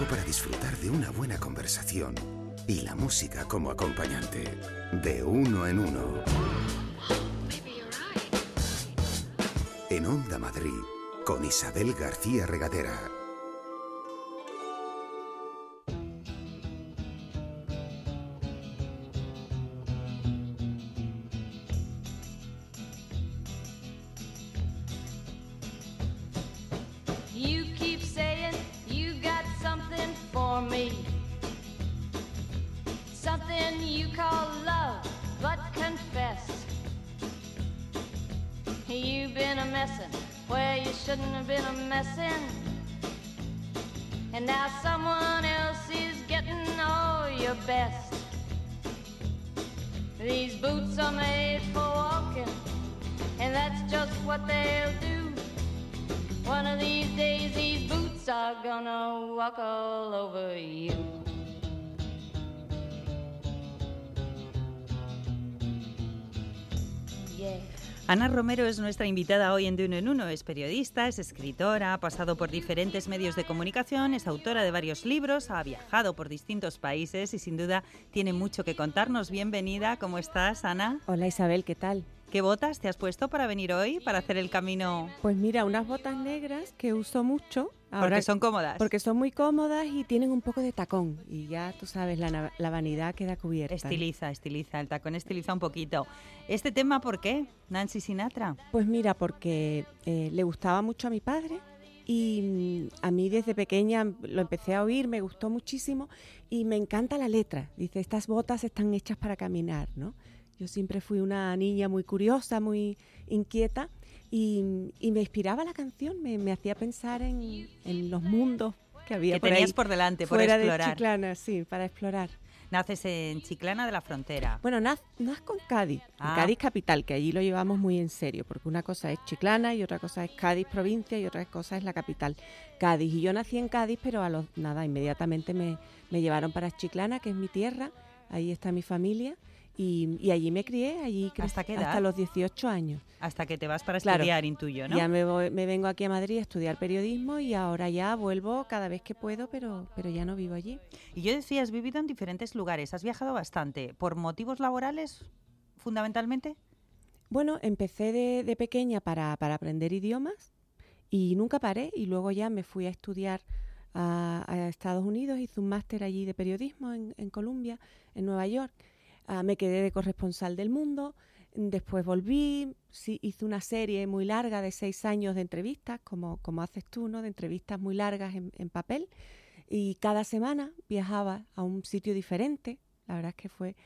tiempo para disfrutar de una buena conversación y la música como acompañante. De uno en uno. En Onda Madrid, con Isabel García Regadera. Romero es nuestra invitada hoy en De Uno en Uno. Es periodista, es escritora, ha pasado por diferentes medios de comunicación, es autora de varios libros, ha viajado por distintos países y sin duda tiene mucho que contarnos. Bienvenida, ¿cómo estás, Ana? Hola Isabel, ¿qué tal? ¿Qué botas te has puesto para venir hoy, para hacer el camino? Pues mira, unas botas negras que uso mucho. Porque son cómodas. Porque son muy cómodas y tienen un poco de tacón. Y ya tú sabes, la, la vanidad queda cubierta. Estiliza, estiliza, el tacón estiliza un poquito. ¿Este tema por qué? Nancy Sinatra. Pues mira, porque eh, le gustaba mucho a mi padre y mm, a mí desde pequeña lo empecé a oír, me gustó muchísimo y me encanta la letra. Dice, estas botas están hechas para caminar, ¿no? Yo siempre fui una niña muy curiosa, muy inquieta y, y me inspiraba la canción, me, me hacía pensar en, en los mundos que había Que por tenías ahí, por delante, por fuera explorar. de Chiclana, sí, para explorar. Naces en Chiclana de la Frontera. Bueno, naz, nazco en Cádiz, Ah. en Cádiz capital, que allí lo llevamos muy en serio, porque una cosa es Chiclana y otra cosa es Cádiz provincia y otra cosa es la capital, Cádiz. Y yo nací en Cádiz, pero a los nada, inmediatamente me, me llevaron para Chiclana, que es mi tierra, ahí está mi familia, y, y allí me crié, allí crecí ¿Hasta qué edad? hasta los 18 años. Hasta que te vas para Claro. estudiar, intuyo, ¿no? Ya me, voy- me vengo aquí a Madrid a estudiar periodismo y ahora ya vuelvo cada vez que puedo, pero, pero ya no vivo allí. Y yo decía, has vivido en diferentes lugares, has viajado bastante. ¿Por motivos laborales, fundamentalmente? Bueno, empecé de, de pequeña para, para aprender idiomas y nunca paré y luego ya me fui a estudiar a, a Estados Unidos, hice un máster allí de periodismo en, en Columbia, en Nueva York. Ah, me quedé de corresponsal del mundo, después volví, hice una serie muy larga de seis años de entrevistas, como, como haces tú, ¿no? de entrevistas muy largas en, en papel y cada semana viajaba a un sitio diferente. La verdad es que fue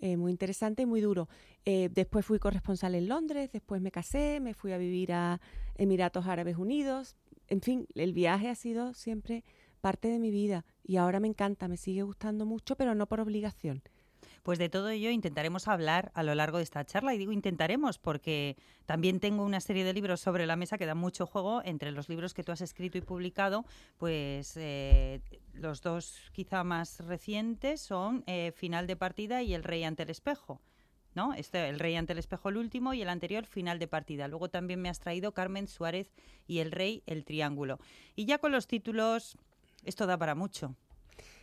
eh, muy interesante y muy duro. Eh, después fui corresponsal en Londres, después me casé, me fui a vivir a Emiratos Árabes Unidos. En fin, el viaje ha sido siempre parte de mi vida y ahora me encanta, me sigue gustando mucho, pero no por obligación. Pues de todo ello intentaremos hablar a lo largo de esta charla. Y digo intentaremos porque también tengo una serie de libros sobre la mesa que dan mucho juego. Entre los libros que tú has escrito y publicado, pues eh, los dos quizá más recientes son eh, Final de partida y El rey ante el espejo. ¿No? Este, el rey ante el espejo el último y el anterior final de partida. Luego también me has traído Carmen Suárez y El rey el triángulo. Y ya con los títulos, esto da para mucho.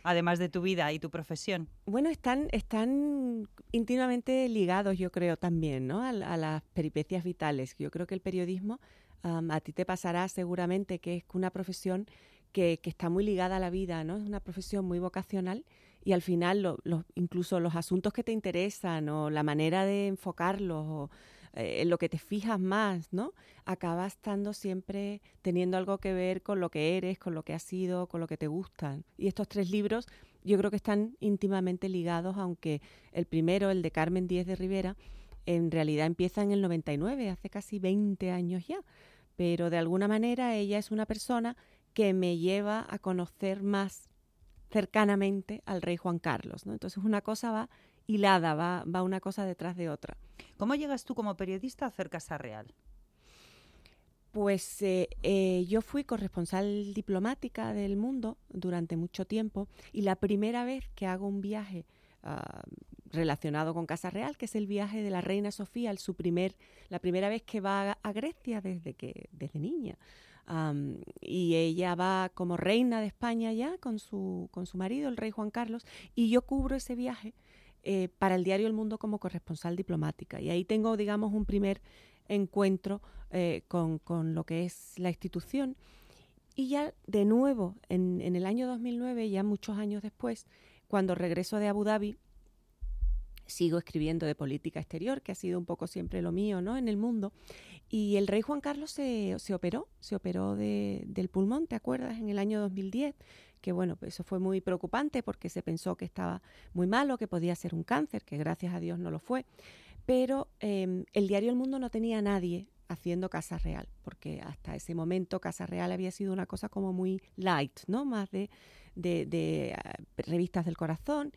Además de tu vida y tu profesión. Bueno, están, están íntimamente ligados, yo creo, también, ¿no? A, las peripecias vitales. Yo creo que el periodismo, a ti te pasará seguramente que es una profesión que, que está muy ligada a la vida, ¿no? Es una profesión muy vocacional y al final incluso los asuntos que te interesan o la manera de enfocarlos eh, en lo que te fijas más, ¿no? Acaba estando siempre teniendo algo que ver con lo que eres, con lo que has sido, con lo que te gustan. Y estos tres libros yo creo que están íntimamente ligados, aunque el primero, el de Carmen Díez de Rivera, en realidad empieza en el 99, hace casi 20 años ya. Pero de alguna manera ella es una persona que me lleva a conocer más cercanamente al rey Juan Carlos. Entonces una cosa va hilada, va, va una cosa detrás de otra. ¿Cómo llegas tú como periodista a hacer Casa Real? Pues eh, eh, yo fui corresponsal diplomática del mundo durante mucho tiempo y la primera vez que hago un viaje ah, relacionado con Casa Real, que es el viaje de la reina Sofía, su primer, la primera vez que va a, a Grecia desde que desde niña. y ella va como reina de España ya con su, con su marido, el rey Juan Carlos, y yo cubro ese viaje eh, para el diario El Mundo como corresponsal diplomática. Y ahí tengo, digamos, un primer encuentro eh, con, con, lo que es la institución. Y ya de nuevo, en, en el año 2009, ya muchos años después, cuando regreso de Abu Dhabi, sigo escribiendo de política exterior, que ha sido un poco siempre lo mío, ¿no? En el mundo. Y el rey Juan Carlos se, se operó, se operó de, del pulmón, ¿te acuerdas? En el año 2010, que bueno, pues eso fue muy preocupante porque se pensó que estaba muy malo, que podía ser un cáncer, que gracias a Dios no lo fue. Pero em, el diario El Mundo no tenía a nadie haciendo Casa Real, porque hasta ese momento Casa Real había sido una cosa como muy light, ¿no? Más de, de, ah, revistas del corazón.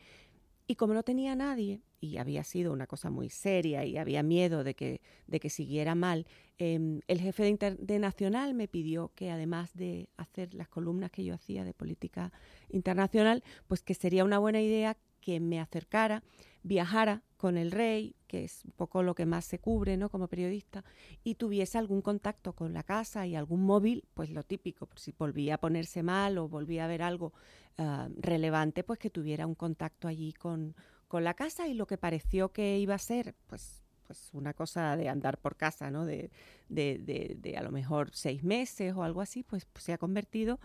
Y como no tenía nadie, y había sido una cosa muy seria y había miedo de que, de que siguiera mal, em, el jefe de, de, Nacional me pidió que además de hacer las columnas que yo hacía de política internacional, pues que sería una buena idea que me acercara, viajara con el rey, que es un poco lo que más se cubre ¿no? como periodista, y tuviese algún contacto con la casa y algún móvil, pues lo típico, por si volvía a ponerse mal o volvía a ver algo uh, relevante, pues que tuviera un contacto allí con, con la casa y lo que pareció que iba a ser, pues pues una cosa de andar por casa, ¿no? De, de, de, a lo mejor seis meses o algo así, pues, pues, se ha convertido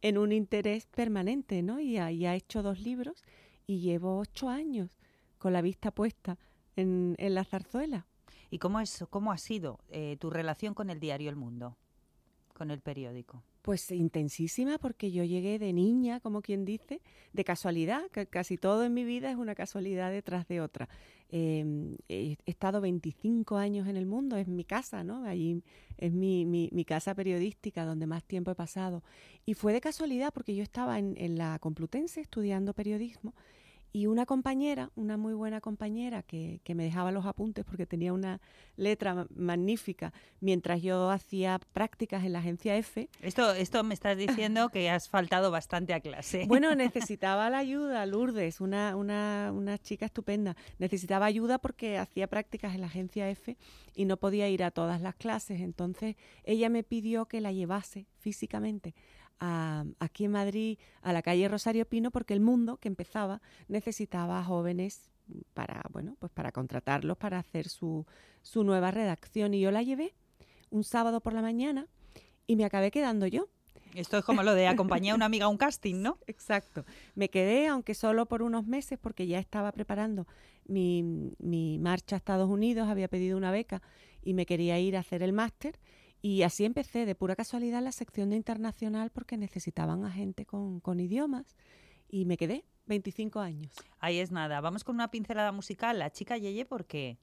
en un interés permanente, ¿no? Y ha, y ha hecho dos libros y llevo ocho años con la vista puesta en, en la zarzuela. ¿Y cómo, es, cómo ha sido eh, tu relación con el diario El Mundo, con el periódico? Pues intensísima, porque yo llegué de niña, como quien dice, de casualidad, que casi todo en mi vida es una casualidad detrás de otra. Eh, he estado 25 años en el mundo, es mi casa, ¿no? Allí es mi, mi, mi, casa periodística donde más tiempo he pasado. Y fue de casualidad porque yo estaba en, en la Complutense estudiando periodismo y una compañera, una muy buena compañera que, que, me dejaba los apuntes porque tenía una letra magnífica mientras yo hacía prácticas en la agencia F. Esto, esto me estás diciendo que has faltado bastante a clase. Bueno, necesitaba la ayuda, Lourdes, una, una, una chica estupenda. Necesitaba ayuda porque hacía prácticas en la agencia F y no podía ir a todas las clases. Entonces ella me pidió que la llevase físicamente a, aquí en Madrid a la calle Rosario Pino porque el mundo que empezaba necesitaba jóvenes para bueno pues para contratarlos para hacer su, su nueva redacción y yo la llevé un sábado por la mañana y me acabé quedando yo esto es como lo de acompañar a una amiga a un casting, ¿no? Exacto. Me quedé, aunque solo por unos meses, porque ya estaba preparando mi, mi marcha a Estados Unidos, había pedido una beca y me quería ir a hacer el máster y así empecé de pura casualidad la sección de internacional porque necesitaban a gente con, con idiomas y me quedé 25 años. Ahí es nada. Vamos con una pincelada musical. La chica Yeye, ¿por qué?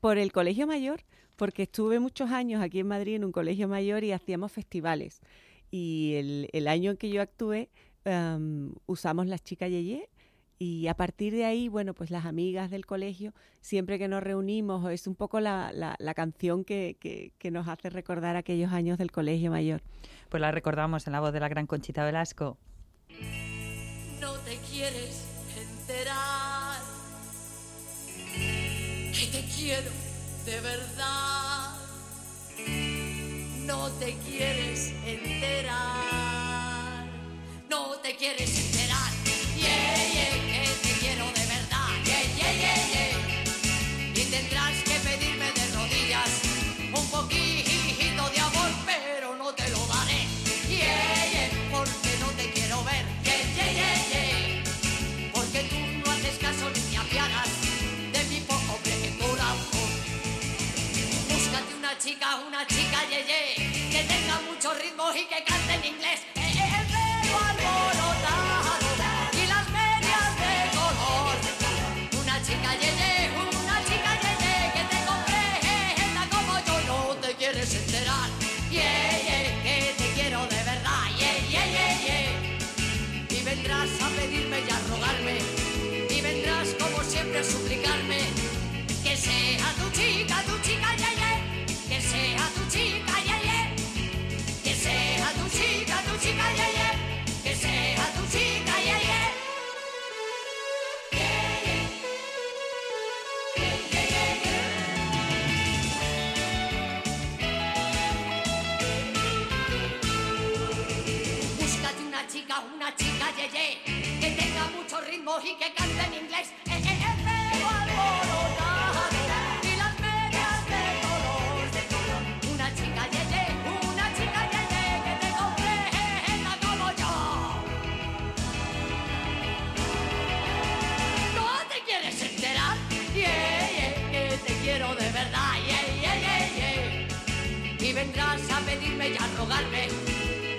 Por el colegio mayor, porque estuve muchos años aquí en Madrid en un colegio mayor y hacíamos festivales. Y el, el año en que yo actué um, usamos la chica Yeye y a partir de ahí, bueno, pues las amigas del colegio, siempre que nos reunimos, es un poco la, la, la canción que, que, que, nos hace recordar aquellos años del colegio mayor. Pues la recordamos en la voz de la gran Conchita Velasco. No te quieres enterar que te quiero de verdad. No te quieres enterar.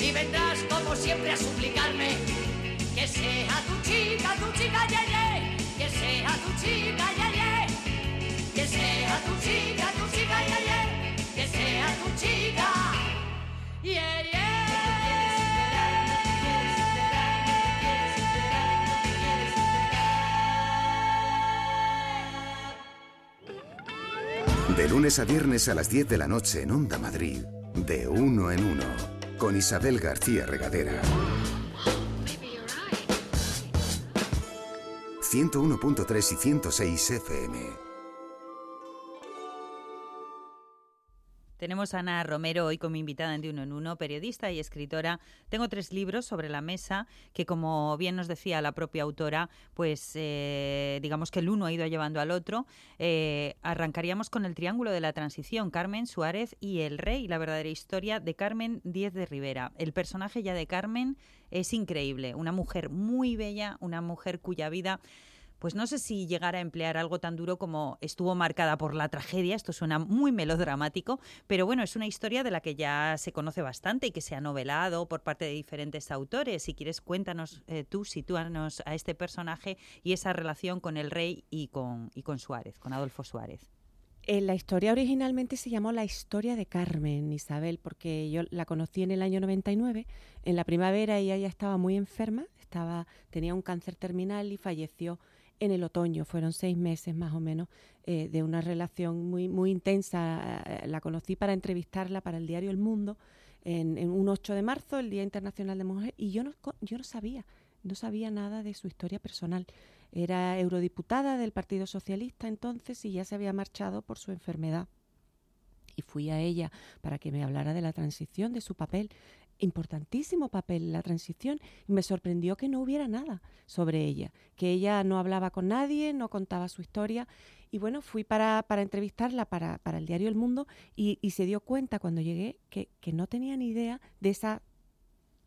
Y vendrás como siempre a suplicarme. Que sea tu chica, tu chica, yeah, yeah. Que sea tu chica, yeah, yeah. Que sea tu chica, tu chica, yeah, yeah. Que sea tu chica. Yeah, yeah. De lunes a viernes a las 10 de la noche en Onda Madrid, de uno en uno, con Isabel García Regadera. 101.3 y 106 FM. Tenemos a Ana Romero hoy como invitada en De Uno en Uno, periodista y escritora. Tengo tres libros sobre la mesa que, como bien nos decía la propia autora, pues eh, digamos que el uno ha ido llevando al otro. Eh, arrancaríamos con el Triángulo de la Transición, Carmen Suárez y el Rey, la verdadera historia de Carmen Díez de Rivera. El personaje ya de Carmen es increíble, una mujer muy bella, una mujer cuya vida pues no sé si llegar a emplear algo tan duro como estuvo marcada por la tragedia, esto suena muy melodramático, pero bueno, es una historia de la que ya se conoce bastante y que se ha novelado por parte de diferentes autores. Si quieres, cuéntanos eh, tú, sitúanos a este personaje y esa relación con el rey y con, y con Suárez, con Adolfo Suárez. Eh, la historia originalmente se llamó La historia de Carmen Isabel, porque yo la conocí en el año 99. En la primavera ella ya estaba muy enferma, estaba, tenía un cáncer terminal y falleció en el otoño. Fueron seis meses más o menos eh, de una relación muy, muy intensa. Eh, La conocí para entrevistarla para el diario El Mundo en, un 8 de marzo, el Día Internacional de Mujer, y yo no, yo no sabía, no sabía nada de su historia personal. Era eurodiputada del Partido Socialista entonces y ya se había marchado por su enfermedad. Y fui a ella para que me hablara de la transición, de su papel importantísimo papel la transición y me sorprendió que no hubiera nada sobre ella, que ella no hablaba con nadie, no contaba su historia y bueno, fui para, para entrevistarla para, para el diario El Mundo y, y se dio cuenta cuando llegué que, que no tenía ni idea de esa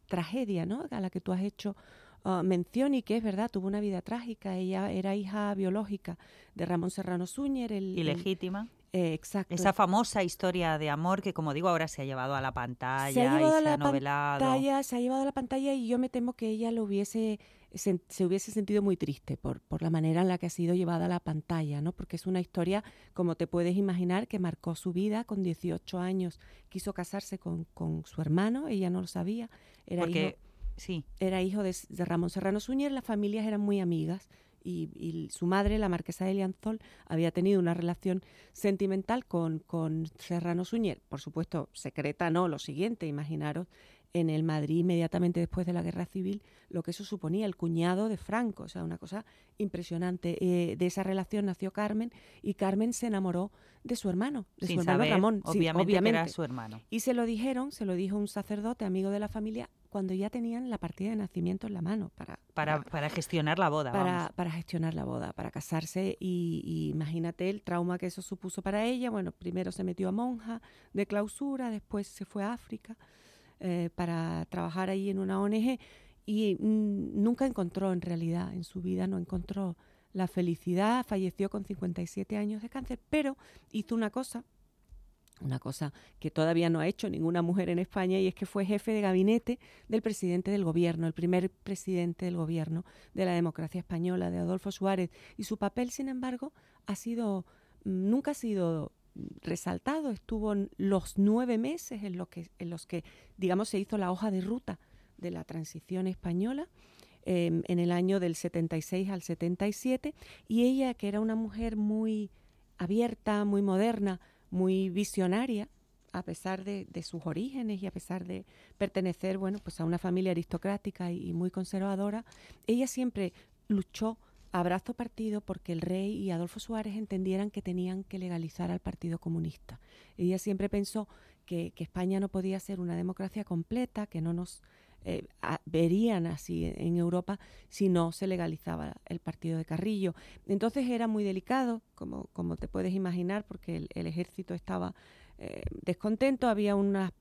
tragedia ¿no? a la que tú has hecho uh, mención y que es verdad, tuvo una vida trágica, ella era hija biológica de Ramón Serrano Súñer, el- Ilegítima. Eh, exacto. Esa famosa historia de amor que, como digo, ahora se ha llevado a la pantalla se ha llevado y a se ha la novelado. pantalla, se ha llevado a la pantalla y yo me temo que ella lo hubiese se hubiese sentido muy triste por, por la manera en la que ha sido llevada a la pantalla, ¿no? Porque es una historia, como te puedes imaginar, que marcó su vida con 18 años. Quiso casarse con, con su hermano, ella no lo sabía. Era hijo, Porque, sí, era hijo de, de Ramón Serrano Suñer, las familias eran muy amigas y, y su madre, la marquesa de Lianzol, había tenido una relación sentimental con, con Serrano Suñer. Por supuesto, secreta no, lo siguiente, imaginaros en el Madrid inmediatamente después de la Guerra Civil, lo que eso suponía, el cuñado de Franco, o sea, una cosa impresionante. Eh, de esa relación nació Carmen y Carmen se enamoró de su hermano, de sin su hermano saber, Ramón. Sí, obviamente, que era obviamente. su hermano. Y se lo dijeron, se lo dijo un sacerdote, amigo de la familia, cuando ya tenían la partida de nacimiento en la mano para, Para, para gestionar la boda, para, vamos. para gestionar la boda, para casarse. Y, y imagínate el trauma que eso supuso para ella. Bueno, primero se metió a monja de clausura, después se fue a África eh, para trabajar ahí en una ONG y mm, nunca encontró en realidad, en su vida no encontró la felicidad, falleció con 57 años de cáncer, pero hizo una cosa una cosa que todavía no ha hecho ninguna mujer en España y es que fue jefe de gabinete del presidente del gobierno, el primer presidente del gobierno de la democracia española, de Adolfo Suárez. Y su papel, sin embargo, ha sido, mm, nunca ha sido resaltado. Estuvo los nueve meses en, lo que, en los que, digamos, se hizo la hoja de ruta de la transición española eh, en el año del 76 al 77 y ella, que era una mujer muy abierta, muy moderna, muy visionaria, a pesar de, de, sus orígenes y a pesar de pertenecer, bueno, pues a una familia aristocrática y muy conservadora, ella siempre luchó a brazo partido porque el rey y Adolfo Suárez entendieran que tenían que legalizar al Partido Comunista. Ella siempre pensó que, España no podía ser una democracia completa, que no nos eh, verían así en Europa si no se legalizaba el partido de Carrillo. Entonces era muy delicado, como, te puedes imaginar, porque el, ejército estaba eh, descontento, había una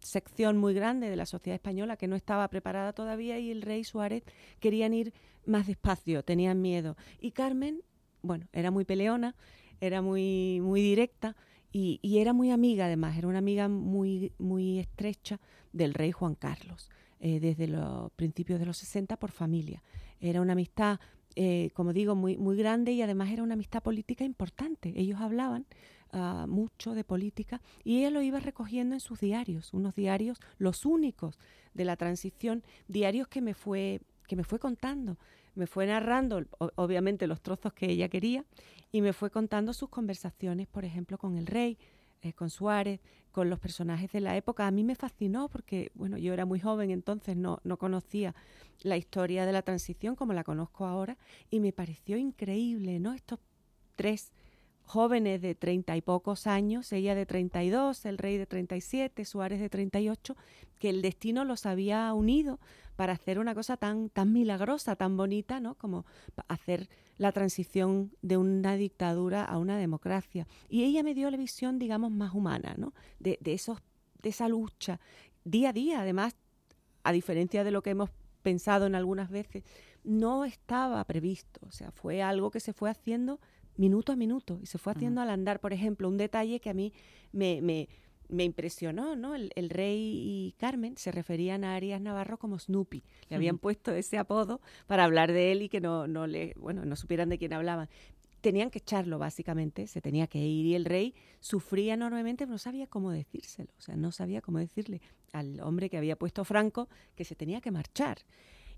sección muy grande de la sociedad española que no estaba preparada todavía y el rey Suárez querían ir más despacio, tenían miedo. Y Carmen, bueno, era muy peleona, era muy, muy directa y, y era muy amiga además, era una amiga muy, muy estrecha del rey Juan Carlos, eh, desde los principios de los 60 por familia. Era una amistad, eh, como digo, muy, muy grande y además era una amistad política importante. Ellos hablaban ah, mucho de política y ella lo iba recogiendo en sus diarios, unos diarios, los únicos de la transición, diarios que me fue, que me fue contando, me fue narrando, obviamente, los trozos que ella quería y me fue contando sus conversaciones, por ejemplo, con el rey, eh, con Suárez, con los personajes de la época. A mí me fascinó porque, bueno, yo era muy joven, entonces no, no conocía la historia de la transición como la conozco ahora y me pareció increíble, ¿no? Estos tres jóvenes de treinta y pocos años, ella de 32, el rey de 37, Suárez de 38, que el destino los había unido para hacer una cosa tan, tan milagrosa, tan bonita, ¿no? Como hacer la transición de una dictadura a una democracia. Y ella me dio la visión, digamos, más humana, ¿no? De, de, esos, de esa lucha día a día. Además, a diferencia de lo que hemos pensado en algunas veces, no estaba previsto. O sea, fue algo que se fue haciendo minuto a minuto y se fue haciendo al andar. Por ejemplo, un detalle que a mí me, me, me impresionó, ¿no? El, el rey y Carmen se referían a Arias Navarro como Snoopy. Le habían puesto ese apodo para hablar de él y que no, no le, bueno, no supieran de quién hablaban. Tenían que echarlo, básicamente, se tenía que ir. Y el rey sufría enormemente, pero no sabía cómo decírselo. O sea, no sabía cómo decirle al hombre que había puesto Franco que se tenía que marchar.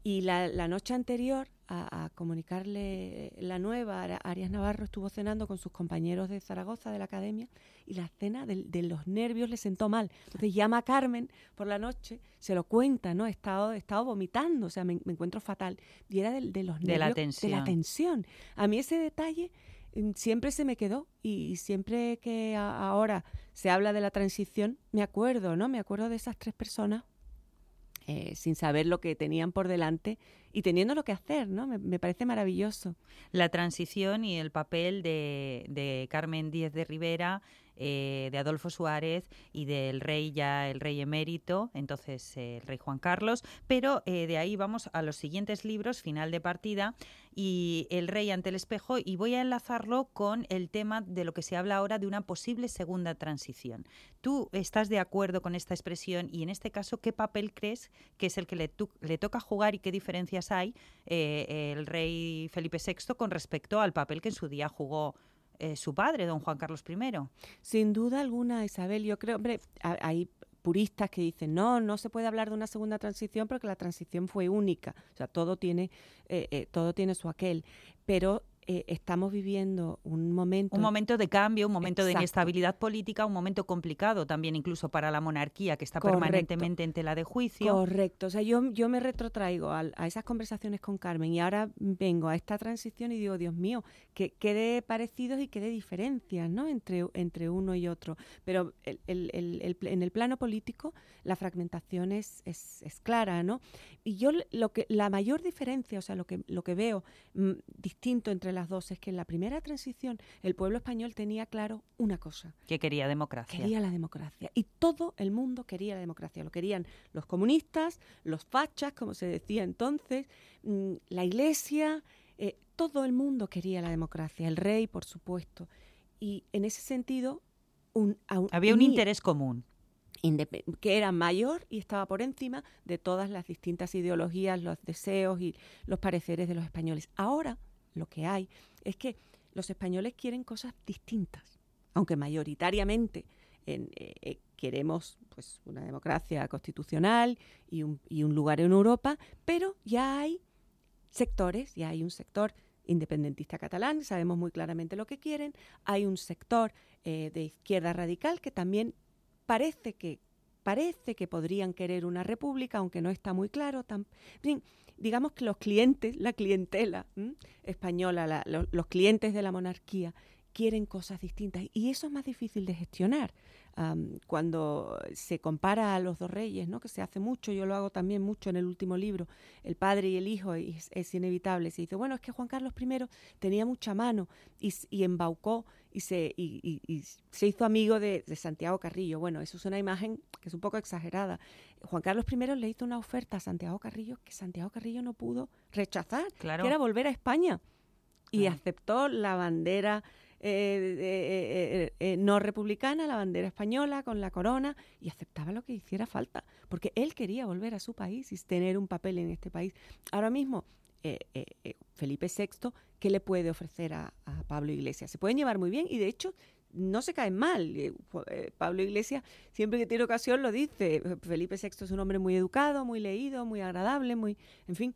Y la, la noche anterior a, a comunicarle la nueva, Arias Navarro estuvo cenando con sus compañeros de Zaragoza, de la academia, y la cena de, de los nervios le sentó mal. Entonces llama a Carmen por la noche, se lo cuenta, ¿no? He estado, he estado vomitando, o sea, me, me encuentro fatal. Y era de, de los De la nervios, de la tensión. A mí ese detalle mm, siempre se me quedó y, y siempre que a- ahora se habla de la transición, me acuerdo, ¿no? Me acuerdo de esas tres personas eh, sin saber lo que tenían por delante y teniendo lo que hacer, ¿no? Me, parece maravilloso. La transición y el papel de, de Carmen Díez de Rivera, eh, de Adolfo Suárez y del rey ya, el rey emérito, entonces eh, el rey Juan Carlos. Pero de ahí vamos a los siguientes libros, final de partida, y el rey ante el espejo, y voy a enlazarlo con el tema de lo que se habla ahora de una posible segunda transición. ¿Tú estás de acuerdo con esta expresión y en este caso qué papel crees que es el que le, toca jugar y qué diferencias hay eh, el rey Felipe VI con respecto al papel que en su día jugó eh, su padre, don Juan Carlos I? Sin duda alguna, Isabel, yo creo, hombre, ha- hay puristas que dicen, no, no se puede hablar de una segunda transición porque la transición fue única, o sea, todo tiene, eh, eh, todo tiene su aquel, pero eh, estamos viviendo un momento... Un momento de cambio, un momento de inestabilidad política, un momento complicado también incluso para la monarquía que está Correcto. permanentemente en tela de juicio. Correcto, o sea, yo, yo me retrotraigo a, esas conversaciones con Carmen y ahora vengo a esta transición y digo, Dios mío, que quede parecidos y quede diferencias, ¿no? Entre, entre uno y otro. Pero el- en el plano político la fragmentación es, es, es clara, ¿no? Y yo lo que, la mayor diferencia, o sea, lo que, lo que veo mm, distinto entre las dos es que en la primera transición el pueblo español tenía claro una cosa, que quería democracia. quería la democracia. Y todo el mundo quería la democracia. Lo querían los comunistas, los fachas, como se decía entonces, mm, la iglesia, eh, todo el mundo quería la democracia, el rey, por supuesto. Y en ese sentido, un, Había un interés común. que era mayor y estaba por encima de todas las distintas ideologías, los deseos y los pareceres de los españoles. Ahora lo que hay es que los españoles quieren cosas distintas, aunque mayoritariamente en, eh, queremos pues una democracia constitucional y un, y un lugar en Europa, pero ya hay sectores, ya hay un sector independentista catalán, sabemos muy claramente lo que quieren, hay un sector eh, de izquierda radical que también parece que parece que podrían querer una república, aunque no está muy claro. Fin, digamos que los clientes, la clientela española, la- lo- los clientes de la monarquía quieren cosas distintas y eso es más difícil de gestionar. Cuando se compara a los dos reyes, ¿no? que se hace mucho, yo lo hago también mucho en el último libro, el padre y el hijo, es, es inevitable. Se dice, bueno, es que Juan Carlos I tenía mucha mano y, embaucó y se, y, y- y se hizo amigo de, de Santiago Carrillo. Bueno, eso es una imagen que es un poco exagerada. Juan Carlos I le hizo una oferta a Santiago Carrillo que Santiago Carrillo no pudo rechazar, Claro. que era volver a España. Y Claro. aceptó la bandera eh, eh, eh, no republicana, la bandera española con la corona, y aceptaba lo que hiciera falta, porque él quería volver a su país y tener un papel en este país. Ahora mismo, Felipe VI, ¿qué le puede ofrecer a, Pablo Iglesias? Se pueden llevar muy bien y de hecho no se caen mal. Pablo Iglesias, siempre que tiene ocasión, lo dice. Felipe VI es un hombre muy educado, muy leído, muy agradable, muy, en fin,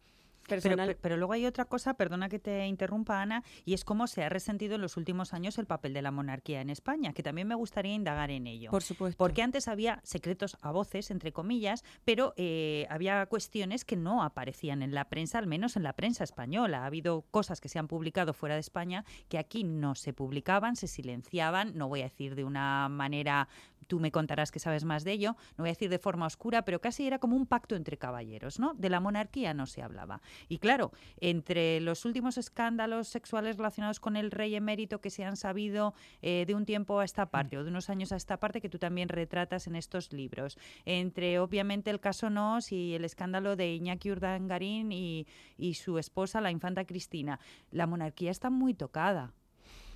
personal. pe- pero luego hay otra cosa, perdona que te interrumpa, Ana, y es cómo se ha resentido en los últimos años el papel de la monarquía en España, que también me gustaría indagar en ello. por supuesto. Porque antes había secretos a voces, entre comillas, pero eh, había cuestiones que no aparecían en la prensa, al menos en la prensa española. Ha habido cosas que se han publicado fuera de España que aquí no se publicaban, se silenciaban, no voy a decir de una manera, tú me contarás que sabes más de ello, no voy a decir de forma oscura, pero casi era como un pacto entre caballeros, ¿no? De la monarquía no se hablaba. Y claro, entre los últimos escándalos sexuales relacionados con el rey emérito que se han sabido eh, de un tiempo a esta parte o de unos años a esta parte que tú también retratas en estos libros, entre obviamente el caso Nos y el escándalo de Iñaki Urdangarín y, y su esposa, la infanta Cristina, la monarquía está muy tocada.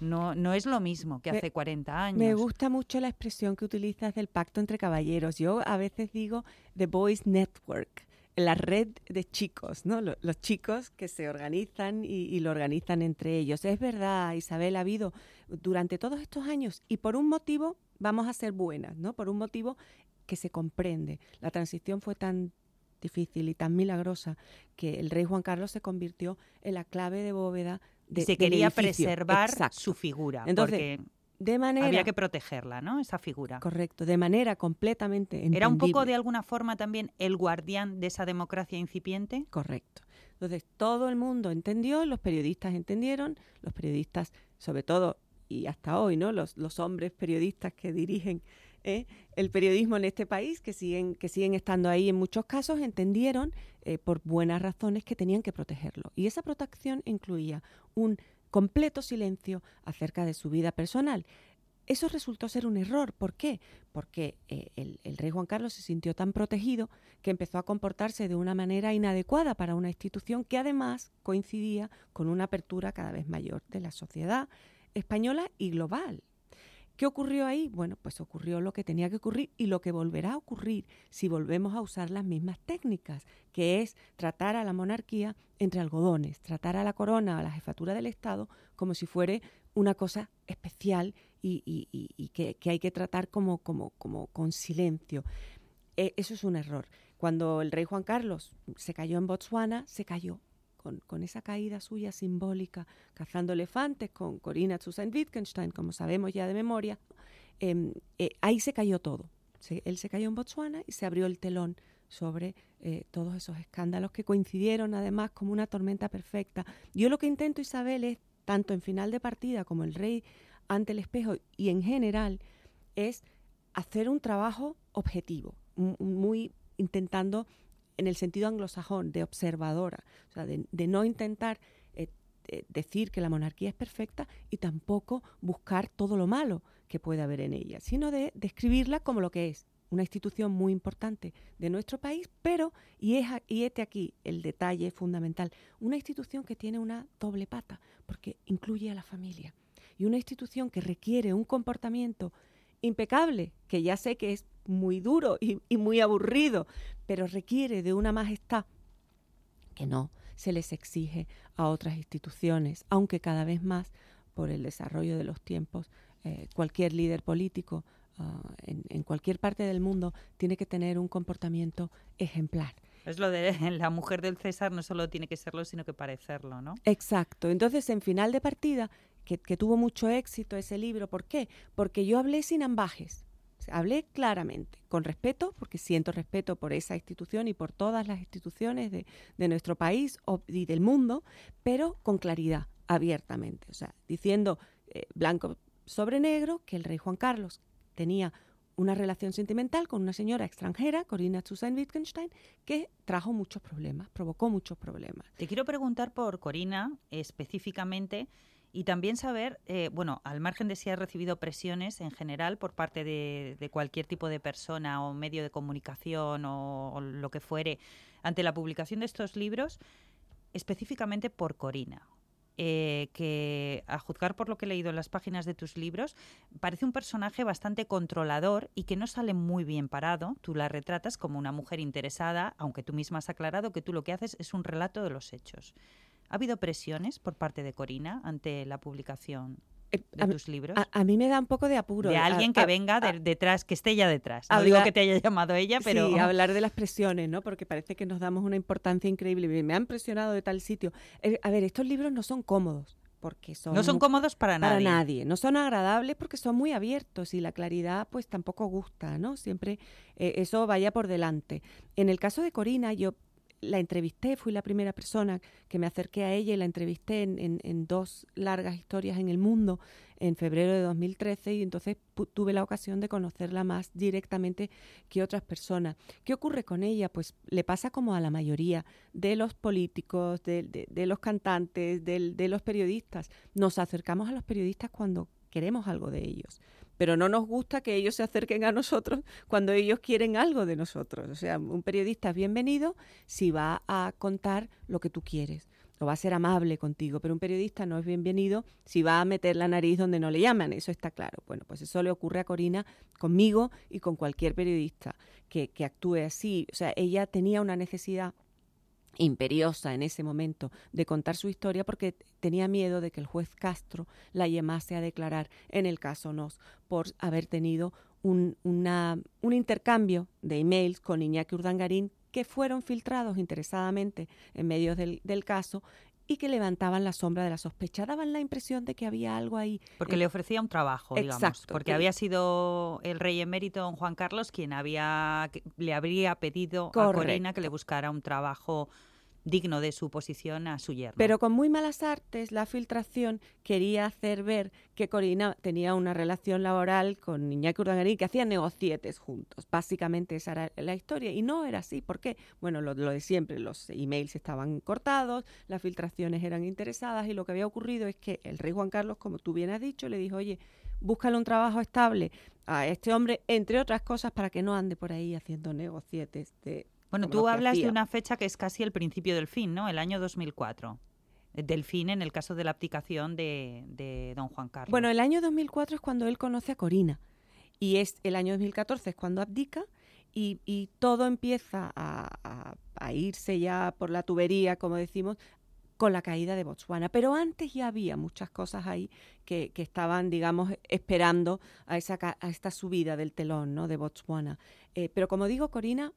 No, no es lo mismo que Me- hace 40 años. Me gusta mucho la expresión que utilizas del pacto entre caballeros. Yo a veces digo The Boys Network, la red de chicos, ¿no? Lo- Los, chicos que se organizan y, y lo organizan entre ellos. Es verdad, Isabel, ha habido durante todos estos años y por un motivo vamos a ser buenas, ¿no? Por un motivo que se comprende. La transición fue tan difícil y tan milagrosa que el rey Juan Carlos se convirtió en la clave de bóveda de, se quería edificio. preservar Exacto. su figura, Entonces, porque de manera había que protegerla, ¿no? Esa figura. Correcto, de manera completamente ¿Era un poco de alguna forma también el guardián de esa democracia incipiente? Correcto. Entonces, todo el mundo entendió, los periodistas entendieron, los periodistas, sobre todo, y hasta hoy, ¿no? Los, los hombres periodistas que dirigen ¿eh? el periodismo en este país, que siguen, que siguen estando ahí en muchos casos, entendieron eh, por buenas razones que tenían que protegerlo. Y esa protección incluía un completo silencio acerca de su vida personal. Eso resultó ser un error. ¿Por qué? Porque eh, el, el rey Juan Carlos se sintió tan protegido que empezó a comportarse de una manera inadecuada para una institución que además coincidía con una apertura cada vez mayor de la sociedad española y global. ¿Qué ocurrió ahí? Bueno, pues ocurrió lo que tenía que ocurrir y lo que volverá a ocurrir si volvemos a usar las mismas técnicas, que es tratar a la monarquía entre algodones, tratar a la corona, a la jefatura del Estado, como si fuere una cosa especial y, y- que hay que tratar como, como, como con silencio. Eh, eso es un error. Cuando el rey Juan Carlos se cayó en Botswana, se cayó con, esa caída suya simbólica, cazando elefantes con Corina Tsusain-Wittgenstein, como sabemos ya de memoria. em, eh, ahí se cayó todo. Él se cayó en Botswana y se abrió el telón sobre eh, todos esos escándalos que coincidieron además como una tormenta perfecta. Yo lo que intento, Isabel, es, tanto en final de partida como el rey ante el espejo y en general, es hacer un trabajo objetivo, muy intentando en el sentido anglosajón, de observadora, de, no intentar eh, decir que la monarquía es perfecta y tampoco buscar todo lo malo que puede haber en ella, sino de describirla como lo que es, una institución muy importante de nuestro país, pero, y, es, y este aquí el detalle fundamental, una institución que tiene una doble pata, porque incluye a la familia, y una institución que requiere un comportamiento impecable, que ya sé que es muy duro y, y muy aburrido, pero requiere de una majestad que no se les exige a otras instituciones, aunque cada vez más por el desarrollo de los tiempos, eh, cualquier líder político ah, en, en cualquier parte del mundo tiene que tener un comportamiento ejemplar. Es lo de la mujer del César no solo tiene que serlo, sino que parecerlo, ¿no? Exacto. Entonces, en final de partida, que, tuvo mucho éxito ese libro, ¿por qué? Porque yo hablé sin ambajes. Hablé claramente, con respeto, porque siento respeto por esa institución y por todas las instituciones de, de nuestro país y del mundo, pero con claridad, abiertamente. O sea, diciendo eh, blanco sobre negro que el rey Juan Carlos tenía una relación sentimental con una señora extranjera, Corina Susan Wittgenstein, que trajo muchos problemas, provocó muchos problemas. Te quiero preguntar por Corina específicamente y también saber, eh, bueno, al margen de si has recibido presiones en general por parte de, cualquier tipo de persona o medio de comunicación o, o lo que fuere ante la publicación de estos libros, específicamente por Corina. eh, que, a juzgar por lo que he leído en las páginas de tus libros, parece un personaje bastante controlador y que no sale muy bien parado. Tú la retratas como una mujer interesada, aunque tú misma has aclarado que tú lo que haces es un relato de los hechos. ¿Ha habido presiones por parte de Corina ante la publicación Eh, de a, tus libros? a- a mí me da un poco de apuro. de alguien que a- venga de- detrás, que esté ella detrás. No hablar- digo que te haya llamado ella, pero... Sí, hablar de las presiones, ¿no? Porque parece que nos damos una importancia increíble. Me han presionado de tal sitio. Eh, a ver, estos libros no son cómodos. Porque son no son cómodos para para nadie. nadie. No son agradables porque son muy abiertos y la claridad pues tampoco gusta, ¿no? Siempre eh, eso vaya por delante. En el caso de Corina, yo la entrevisté, fui la primera persona que me acerqué a ella y la entrevisté en, en- dos largas historias en el mundo en febrero de 2013 y entonces tuve la ocasión de conocerla más directamente que otras personas. ¿Qué ocurre con ella? Pues le pasa como a la mayoría de los políticos, de, de- los cantantes, de los periodistas. Nos acercamos a los periodistas cuando queremos algo de ellos, pero no nos gusta que ellos se acerquen a nosotros cuando ellos quieren algo de nosotros. O sea, un periodista es bienvenido si va a contar lo que tú quieres o va a ser amable contigo, pero un periodista no es bienvenido si va a meter la nariz donde no le llaman, eso está claro. Bueno, pues eso le ocurre a Corina conmigo y con cualquier periodista que, que actúe así. O sea, ella tenía una necesidad imperiosa en ese momento de contar su historia porque tenía miedo de que el juez Castro la llamase a declarar en el caso Nos por haber tenido un, una- un intercambio de emails con Iñaki Urdangarín que fueron filtrados interesadamente en medios del, del caso y que levantaban la sombra de la sospecha, daban la impresión de que había algo ahí. Porque Eh, le ofrecía un trabajo, digamos. Exacto. Porque había sido el rey emérito don Juan Carlos quien había que- le habría pedido a. Corina que le buscara un trabajo digno de su posición a su yerno. Pero con muy malas artes, la filtración quería hacer ver que Corina tenía una relación laboral con Iñaki Urdangarín, que hacían negocietes juntos. Básicamente esa era la historia. Y no era así. ¿Por qué? Bueno, lo, lo de siempre. Los emails estaban cortados, las filtraciones eran interesadas y lo que había ocurrido es que el rey Juan Carlos, como tú bien has dicho, le dijo, oye, búscale un trabajo estable a este hombre, entre otras cosas, para que no ande por ahí haciendo negocietes de... bueno, tú hablas de una fecha que es casi el principio del fin, ¿no? El año 2004. Del fin en el caso de la abdicación de, de don Juan Carlos. Bueno, el año 2004 es cuando él conoce a Corina y es el año 2014 es cuando abdica y, y todo empieza a, a- a irse ya por la tubería, como decimos, con la caída de Botswana. Pero antes ya había muchas cosas ahí que, que estaban, digamos, esperando a, esa, a esta subida del telón ¿no? de Botswana. Eh, pero como digo, Corina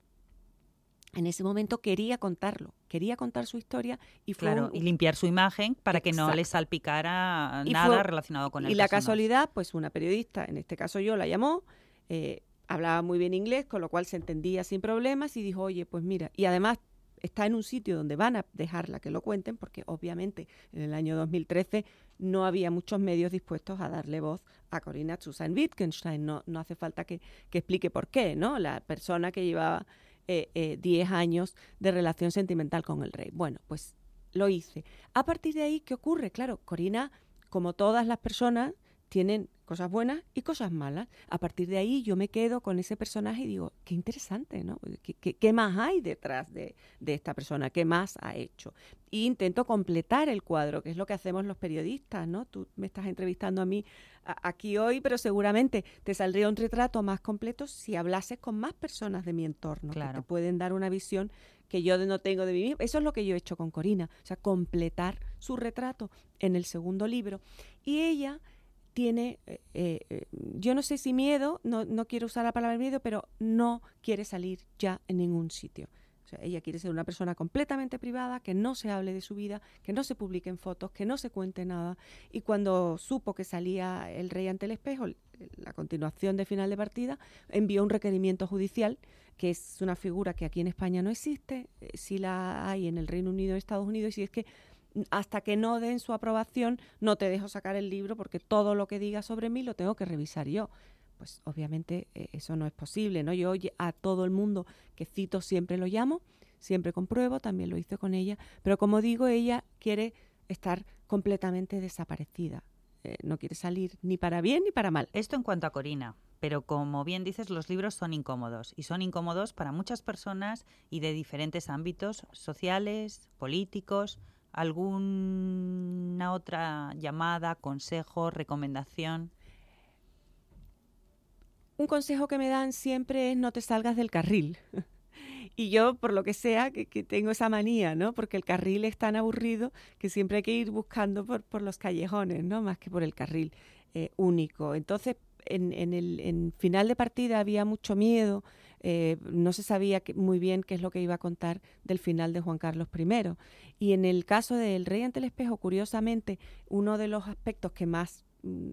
en ese momento quería contarlo, quería contar su historia y fue Claro, un- y limpiar su imagen para que no le salpicara Y nada fue- relacionado con el y la casualidad, pues una periodista, en este caso yo, la llamó, eh, hablaba muy bien inglés, con lo cual se entendía sin problemas y dijo, oye, pues mira, y además está en un sitio donde van a dejarla que lo cuenten, porque obviamente en el año 2013 no había muchos medios dispuestos a darle voz a Corina Susan Wittgenstein. No, no hace falta que, que explique por qué, ¿no? La persona que llevaba eh, eh, 10 años de relación sentimental con el rey. Bueno, pues lo hice. A partir de ahí, ¿qué ocurre? Claro, Corina, como todas las personas, tienen cosas buenas y cosas malas. A partir de ahí yo me quedo con ese personaje y digo, qué interesante, ¿no? ¿Qué, qué- qué más hay detrás de, de esta persona? ¿Qué más ha hecho? Y intento completar el cuadro, que es lo que hacemos los periodistas, ¿no? Tú me estás entrevistando a mí a- aquí hoy, pero seguramente te saldría un retrato más completo si hablases con más personas de mi entorno, que Claro. te pueden dar una visión que yo no tengo de mí misma. Eso es lo que yo he hecho con Corina, o sea, completar su retrato en el segundo libro. Y ella tiene, eh, eh, yo no sé si miedo, no, no quiero usar la palabra miedo, pero no quiere salir ya en ningún sitio. Ella quiere ser una persona completamente privada, que no se hable de su vida, que no se publiquen fotos, que no se cuente nada. Y cuando supo que salía el rey ante el espejo, la continuación de final de partida, envió un requerimiento judicial, que es una figura que aquí en España no existe, eh, sí la hay en el Reino Unido, en Estados Unidos, y es que hasta que no den su aprobación, no te dejo sacar el libro porque todo lo que diga sobre mí lo tengo que revisar yo. pues obviamente eh, eso no es posible, ¿no? Yo a todo el mundo que cito siempre lo llamo, siempre compruebo, también lo hice con ella, pero como digo, ella quiere estar completamente desaparecida. Eh, no quiere salir ni para bien ni para mal. Esto en cuanto a Corina, pero como bien dices, los libros son incómodos y son incómodos para muchas personas y de diferentes ámbitos sociales, políticos. ¿Alguna otra llamada, consejo, recomendación? Un consejo que me dan siempre es no te salgas del carril. Y yo, por lo que sea, que, tengo esa manía, ¿no? Porque el carril es tan aburrido que siempre hay que ir buscando por, por los callejones, ¿no? Más que por el carril eh, único. Entonces, en, en, el final de partida había mucho miedo, eh, no se sabía muy bien qué es lo que iba a contar del final de Juan Carlos I. Y en el caso del Rey ante el espejo, curiosamente, uno de los aspectos que más mm,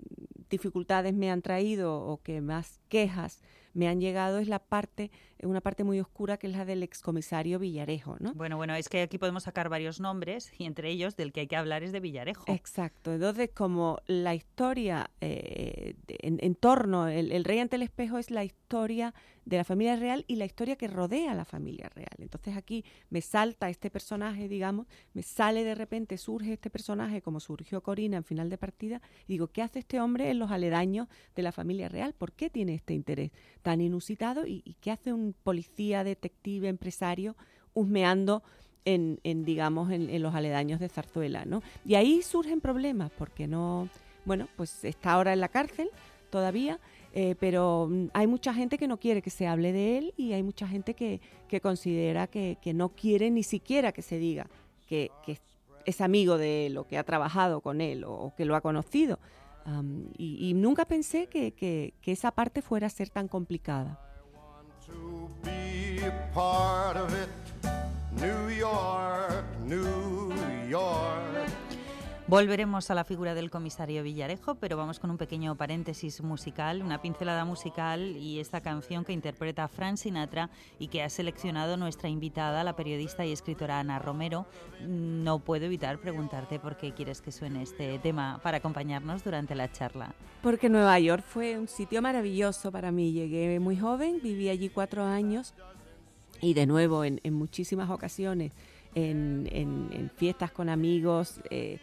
dificultades me han traído o que más quejas me han llegado es la parte, una parte muy oscura que es la del excomisario Villarejo, ¿no? Bueno, bueno, es que aquí podemos sacar varios nombres y entre ellos del que hay que hablar es de Villarejo. Exacto. Entonces, como la historia eh, en, torno, el, el, rey ante el espejo es la historia de la familia real y la historia que rodea a la familia real. Entonces aquí me salta este personaje, digamos, me sale de repente, surge este personaje como surgió Corina en final de partida, y digo, ¿qué hace este hombre en los aledaños de la familia real? ¿Por qué tiene este interés tan inusitado? ¿Y, qué hace un policía, detective, empresario husmeando en, en digamos, en, los aledaños de Zarzuela, ¿no? Y ahí surgen problemas, porque no, bueno, pues está ahora en la cárcel todavía, eh, pero mm, hay mucha gente que no quiere que se hable de él y hay mucha gente que, que considera que, que, no quiere ni siquiera que se diga que, que, es amigo de él o que ha trabajado con él o, que lo ha conocido. Y, nunca pensé que, que, esa parte fuera a ser tan complicada. New York, New York. Volveremos a la figura del comisario Villarejo, pero vamos con un pequeño paréntesis musical, una pincelada musical y esta canción que interpreta Fran Sinatra y que ha seleccionado nuestra invitada, la periodista y escritora Ana Romero. No puedo evitar preguntarte por qué quieres que suene este tema para acompañarnos durante la charla. Porque Nueva York fue un sitio maravilloso para mí. Llegué muy joven, viví allí cuatro años y de nuevo en, muchísimas ocasiones, en, fiestas con amigos. Eh,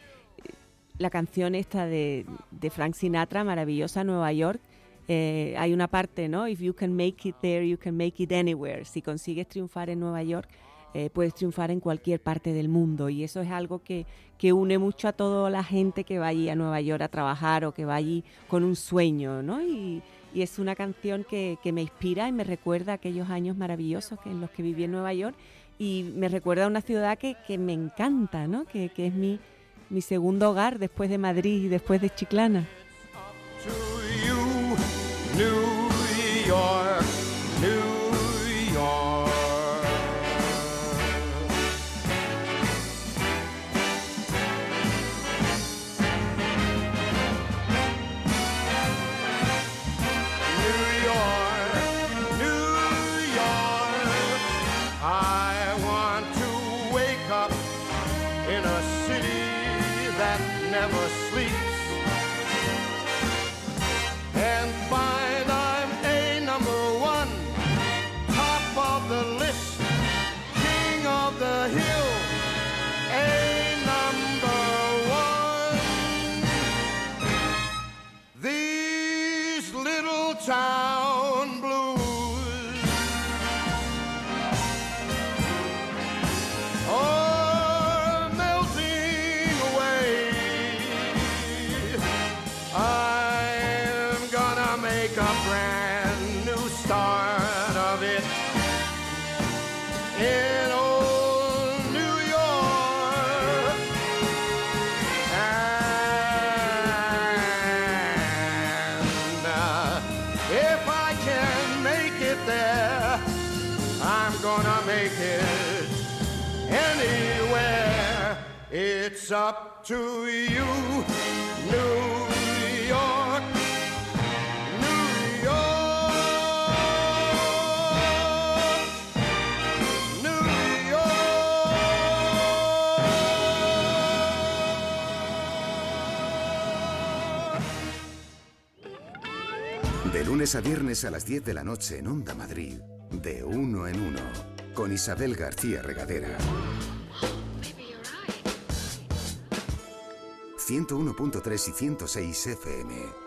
la canción esta de, de Frank Sinatra, maravillosa, Nueva York, eh, hay una parte, ¿no? If you can make it there, you can make it anywhere. Si consigues triunfar en Nueva York, eh, puedes triunfar en cualquier parte del mundo. Y eso es algo que, que, une mucho a toda la gente que va allí a Nueva York a trabajar o que va allí con un sueño, ¿no? Y es una canción que, que, me inspira y me recuerda aquellos años maravillosos que, en los que viví en Nueva York y me recuerda a una ciudad que, que me encanta, ¿no? Que, que es mi mi segundo hogar después de Madrid y después de Chiclana. A viernes a las 10 de la noche en Onda Madrid, de uno en uno, con Isabel García Regadera. 101.3 y 106 FM.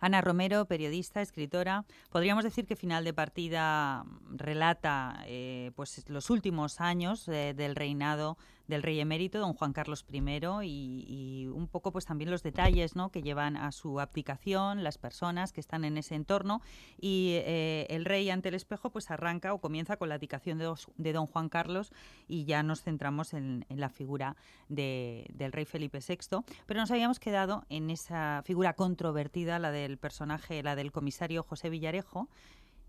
Ana Romero, periodista, escritora. Podríamos decir que Final de Partida relata eh, pues los últimos años eh, del reinado del rey emérito, don Juan Carlos I, y, un poco pues también los detalles ¿no? que llevan a su abdicación, las personas que están en ese entorno, y eh, el rey ante el espejo pues arranca o comienza con la abdicación de, don Juan Carlos y ya nos centramos en, la figura del rey Felipe VI, pero nos habíamos quedado en esa figura controvertida, la del personaje, la del comisario José Villarejo,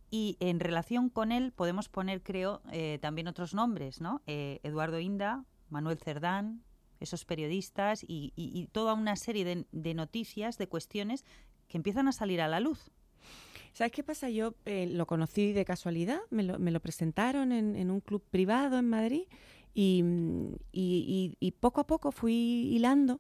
y en relación con él podemos poner, creo, eh, también otros nombres, ¿no? Eh, Eduardo Inda, Manuel Cerdán, esos periodistas y, toda una serie de, noticias, de cuestiones que empiezan a salir a la luz. ¿Sabes qué pasa? Yo eh, lo conocí de casualidad, me lo, presentaron en, un club privado en Madrid y, poco a poco fui hilando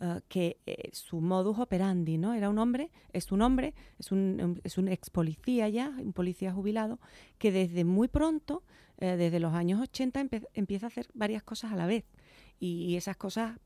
uh, que eh, su modus operandi, ¿no? Era un hombre, es un hombre, es un, es un ex policía ya, un policía jubilado, que desde muy pronto eh, desde los años 80 empieza a hacer varias cosas a la vez. y esas cosas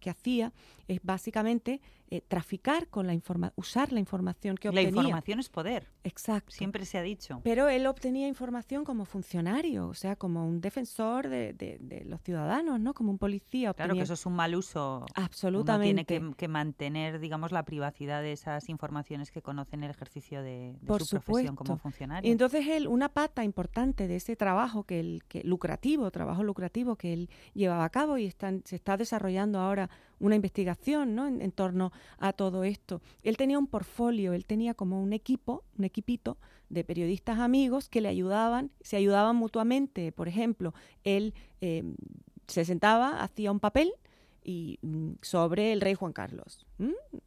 que hacía es básicamente eh, traficar con la información, usar la información que obtenía. La información es poder. Exacto. Siempre se ha dicho. Pero él obtenía información como funcionario, o sea, como un defensor de, de, los ciudadanos, ¿no? Como un policía. Claro que eso es un mal uso. Absolutamente. tiene que, mantener, digamos, la privacidad de esas informaciones que conoce en el ejercicio de, su profesión como funcionario. Y entonces él, una pata importante de ese trabajo que él, que lucrativo, trabajo lucrativo que él llevaba a cabo y están, se está desarrollando ahora una investigación ¿no? en, torno a todo esto. Él tenía un portfolio, él tenía como un equipo, un equipito de periodistas amigos que le ayudaban, se ayudaban mutuamente. Por ejemplo, él eh, se sentaba, hacía un papel y mm, sobre el rey Juan Carlos,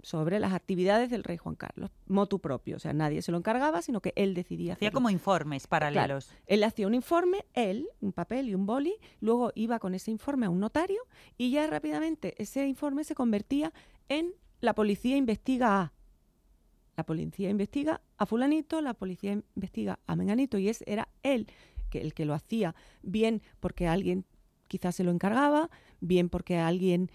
sobre las actividades del rey Juan Carlos, motu propio, o sea, nadie se lo encargaba, sino que él decidía. Hacía como informes paralelos. él hacía un informe, él, un papel y un boli, luego iba con ese informe a un notario y ya rápidamente ese informe se convertía en la policía investiga a. La policía investiga a fulanito, la policía investiga a menganito y ese era él que el que lo hacía bien porque alguien quizás se lo encargaba, bien porque alguien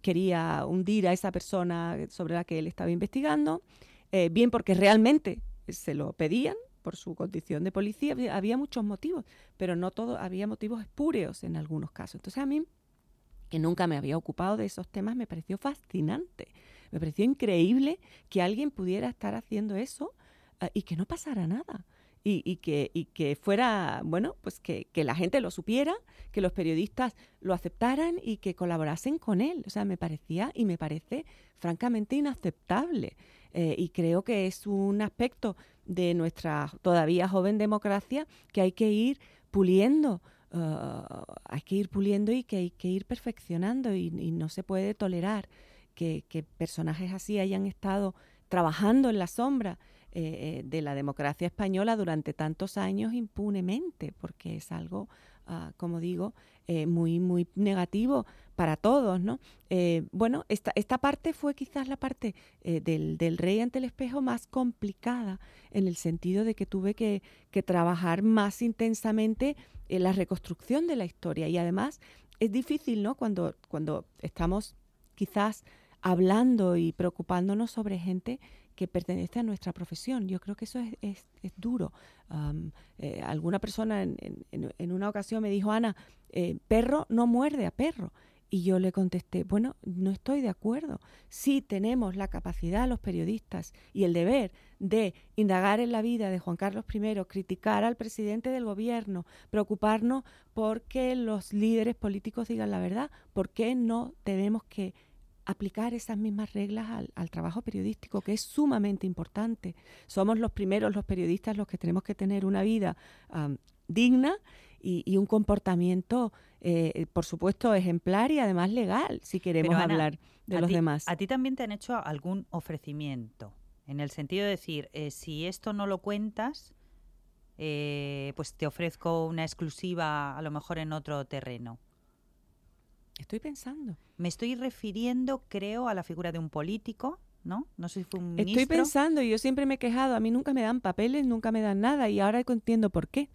quería hundir a esa persona sobre la que él estaba investigando, eh, bien porque realmente se lo pedían por su condición de policía. Había muchos motivos, pero no todo, había motivos espúreos en algunos casos. Entonces a mí, que nunca me había ocupado de esos temas, me pareció fascinante. Me pareció increíble que alguien pudiera estar haciendo eso ah, y que no pasara nada y, que, y que fuera, bueno, pues que, la gente lo supiera, que los periodistas lo aceptaran y que colaborasen con él. O sea, me parecía y me parece francamente inaceptable. Eh, y creo que es un aspecto de nuestra todavía joven democracia que hay que ir puliendo. Uh, hay que ir puliendo y que hay que ir perfeccionando y, y no se puede tolerar que personajes así hayan estado trabajando en la sombra eh, eh, de la democracia española durante tantos años impunemente, porque es algo, ah, como digo, eh, muy, muy negativo para todos, ¿no? bueno, esta, esta parte fue quizás la parte del, del, rey ante el espejo más complicada, en el sentido de que tuve que, que trabajar más intensamente en la reconstrucción de la historia. Y además es difícil, ¿no? Cuando, cuando estamos quizás hablando y preocupándonos sobre gente que pertenece a nuestra profesión. Yo creo que eso es, es, duro. Eh, alguna persona en, en, una ocasión me dijo, Ana, eh, perro no muerde a perro. Y yo le contesté, bueno, no estoy de acuerdo. Sí tenemos la capacidad, los periodistas, y el deber de indagar en la vida de Juan Carlos I, criticar al presidente del gobierno, preocuparnos porque los líderes políticos digan la verdad. ¿Por qué no tenemos que aplicar esas mismas reglas al, trabajo periodístico, que es sumamente importante. Somos los primeros, los periodistas, los que tenemos que tener una vida digna y, un comportamiento, eh, por supuesto, ejemplar y además legal, si queremos hablar de los demás. ¿A ti también te han hecho algún ofrecimiento? En el sentido de decir, eh, si esto no lo cuentas, eh, pues te ofrezco una exclusiva a lo mejor en otro terreno. Estoy pensando. Me estoy refiriendo, creo, a la figura de un político ¿no? No sé si fue un ministro. Estoy pensando, y yo siempre me he quejado, a mí nunca me dan papeles, nunca me dan nada, y ahora entiendo por qué.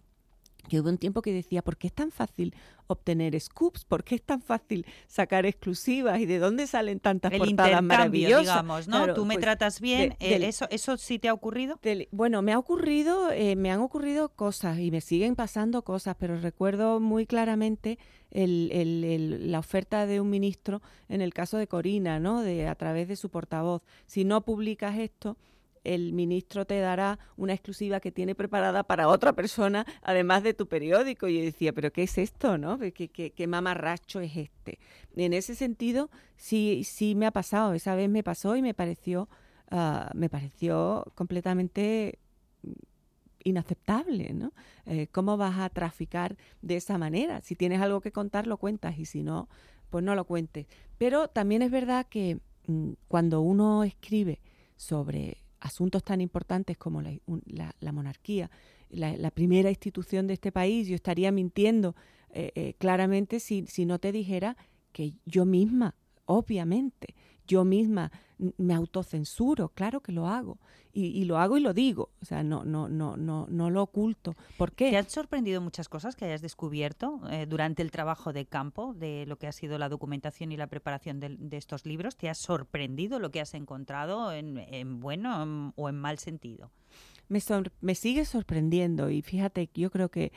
Que hubo un tiempo que decía, ¿por qué es tan fácil obtener scoops? ¿Por qué es tan fácil sacar exclusivas? ¿Y de dónde salen tantas el portadas maravillosas? digamos, ¿no? Claro, Tú me pues, tratas bien, de- eh, ¿eso, ¿eso sí te ha ocurrido? bueno, me ha ocurrido, eh, me han ocurrido cosas y me siguen pasando cosas, pero recuerdo muy claramente el- el- el- la oferta de un ministro en el caso de Corina, ¿no? De a través de su portavoz. Si no publicas esto, el ministro te dará una exclusiva que tiene preparada para otra persona, además de tu periódico. Y yo decía, ¿pero qué es esto, no? ¿Qué, qué, qué mamarracho es este? En ese sentido, sí, sí me ha pasado. Esa vez me pasó y me pareció, ah, me pareció completamente inaceptable, ¿no? Eh, ¿Cómo vas a traficar de esa manera? Si tienes algo que contar, lo cuentas y si no, pues no lo cuentes. Pero también es verdad que mm, cuando uno escribe sobre asuntos tan importantes como la, la- monarquía, la, la primera institución de este país, yo estaría mintiendo eh, eh, claramente si, si no te dijera que yo misma, obviamente, yo misma me autocensuro, claro que lo hago. Y, y lo hago y lo digo, o sea, no, no, no, no, no lo oculto. ¿Por qué? ¿Te han sorprendido muchas cosas que hayas descubierto eh, durante el trabajo de campo de lo que ha sido la documentación y la preparación de, de estos libros? ¿Te ha sorprendido lo que has encontrado en, en bueno en- o en mal sentido? me, me sigue sorprendiendo y fíjate, yo creo que,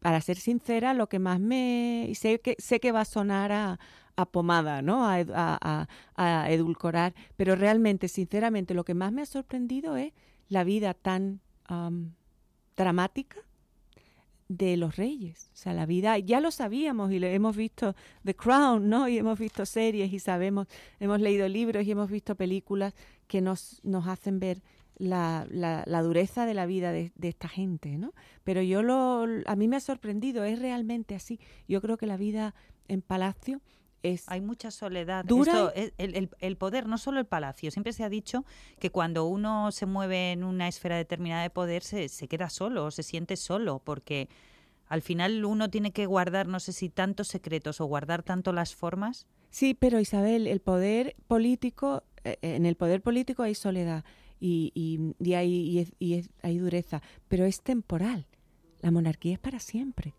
para ser sincera, lo que más me... Sé que, sé que va a sonar a, a pomada, ¿no? A, ed- a- a- a edulcorar, pero realmente, sinceramente, lo que más me ha sorprendido es la vida tan am, dramática de los reyes. O sea, la vida, ya lo sabíamos y le hemos visto The Crown, ¿no? Y hemos visto series y sabemos, hemos leído libros y hemos visto películas que nos, nos hacen ver la, la, la dureza de la vida de, de esta gente, ¿no? Pero yo lo, a mí me ha sorprendido, es realmente así. Yo creo que la vida en palacio es Hay mucha soledad. Dura Esto es- el, el- el poder, no solo el palacio. Siempre se ha dicho que cuando uno se mueve en una esfera determinada de poder se, se queda solo, se siente solo, porque al final uno tiene que guardar, no sé si tantos secretos o guardar tanto las formas. Sí, pero Isabel, el poder político, eh, en el poder político hay soledad y, y, y hay, y es- y es- hay dureza, pero es temporal. La monarquía es para siempre.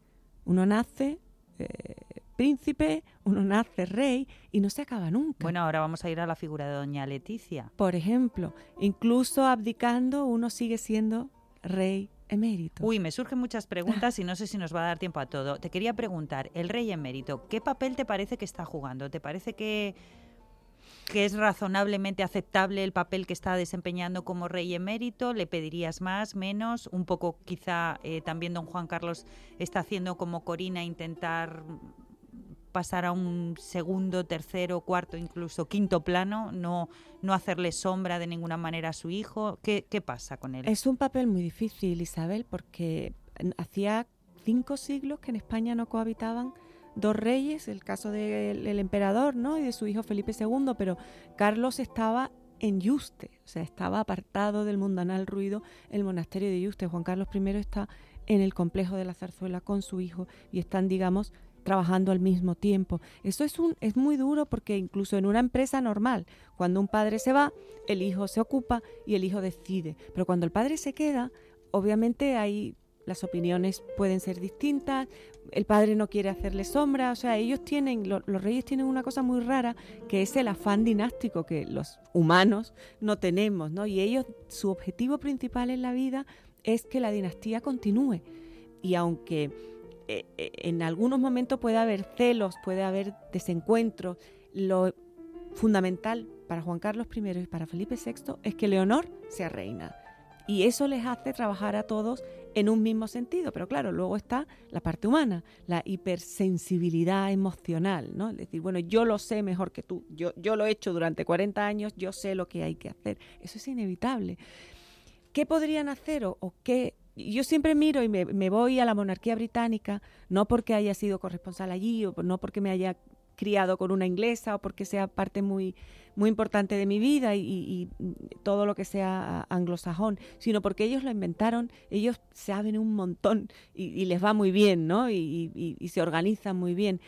Uno nace eh, príncipe, uno nace rey y no se acaba nunca. Bueno, ahora vamos a ir a la figura de doña Leticia. Por ejemplo, incluso abdicando, uno sigue siendo rey emérito. Uy, me surgen muchas preguntas y no sé si nos va a dar tiempo a todo. Te quería preguntar, el rey emérito, ¿qué papel te parece que está jugando? ¿Te parece que, que es razonablemente aceptable el papel que está desempeñando como rey emérito? ¿Le pedirías más, menos? Un poco quizá eh, también don Juan Carlos está haciendo como Corina, intentar pasar a un segundo, tercero, cuarto, incluso quinto plano, no, no hacerle sombra de ninguna manera a su hijo. ¿Qué, qué pasa con él? Es un papel muy difícil, Isabel, porque hacía cinco siglos que en España no cohabitaban dos reyes, el caso del el emperador ¿no? y de su hijo Felipe II, pero Carlos estaba en Yuste, o sea, estaba apartado del mundanal ruido el monasterio de Yuste. Juan Carlos I está en el complejo de la zarzuela con su hijo y están, digamos, trabajando al mismo tiempo. Eso es, un, es muy duro porque incluso en una empresa normal, cuando un padre se va, el hijo se ocupa y el hijo decide. Pero cuando el padre se queda, obviamente hay las opiniones pueden ser distintas, el padre no quiere hacerle sombra, o sea, ellos tienen, lo- los reyes tienen una cosa muy rara, que es el afán dinástico que los humanos no tenemos, ¿no? Y ellos, su objetivo principal en la vida es que la dinastía continúe. Y aunque eh, eh, en algunos momentos puede haber celos, puede haber desencuentros, lo fundamental para Juan Carlos I y para Felipe VI es que Leonor sea reina. Y eso les hace trabajar a todos en un mismo sentido. Pero claro, luego está la parte humana, la hipersensibilidad emocional, ¿no? Es decir, bueno, yo lo sé mejor que tú, yo, yo lo he hecho durante 40 años, yo sé lo que hay que hacer. Eso es inevitable. ¿Qué podrían hacer o, qué? Yo siempre miro y me, me voy a la monarquía británica, no porque haya sido corresponsal allí o no porque me haya criado con una inglesa o porque sea parte muy, muy importante de mi vida y, todo lo que sea anglosajón, sino porque ellos lo inventaron, ellos saben un montón y, les va muy bien, ¿no? Y se organizan muy bien.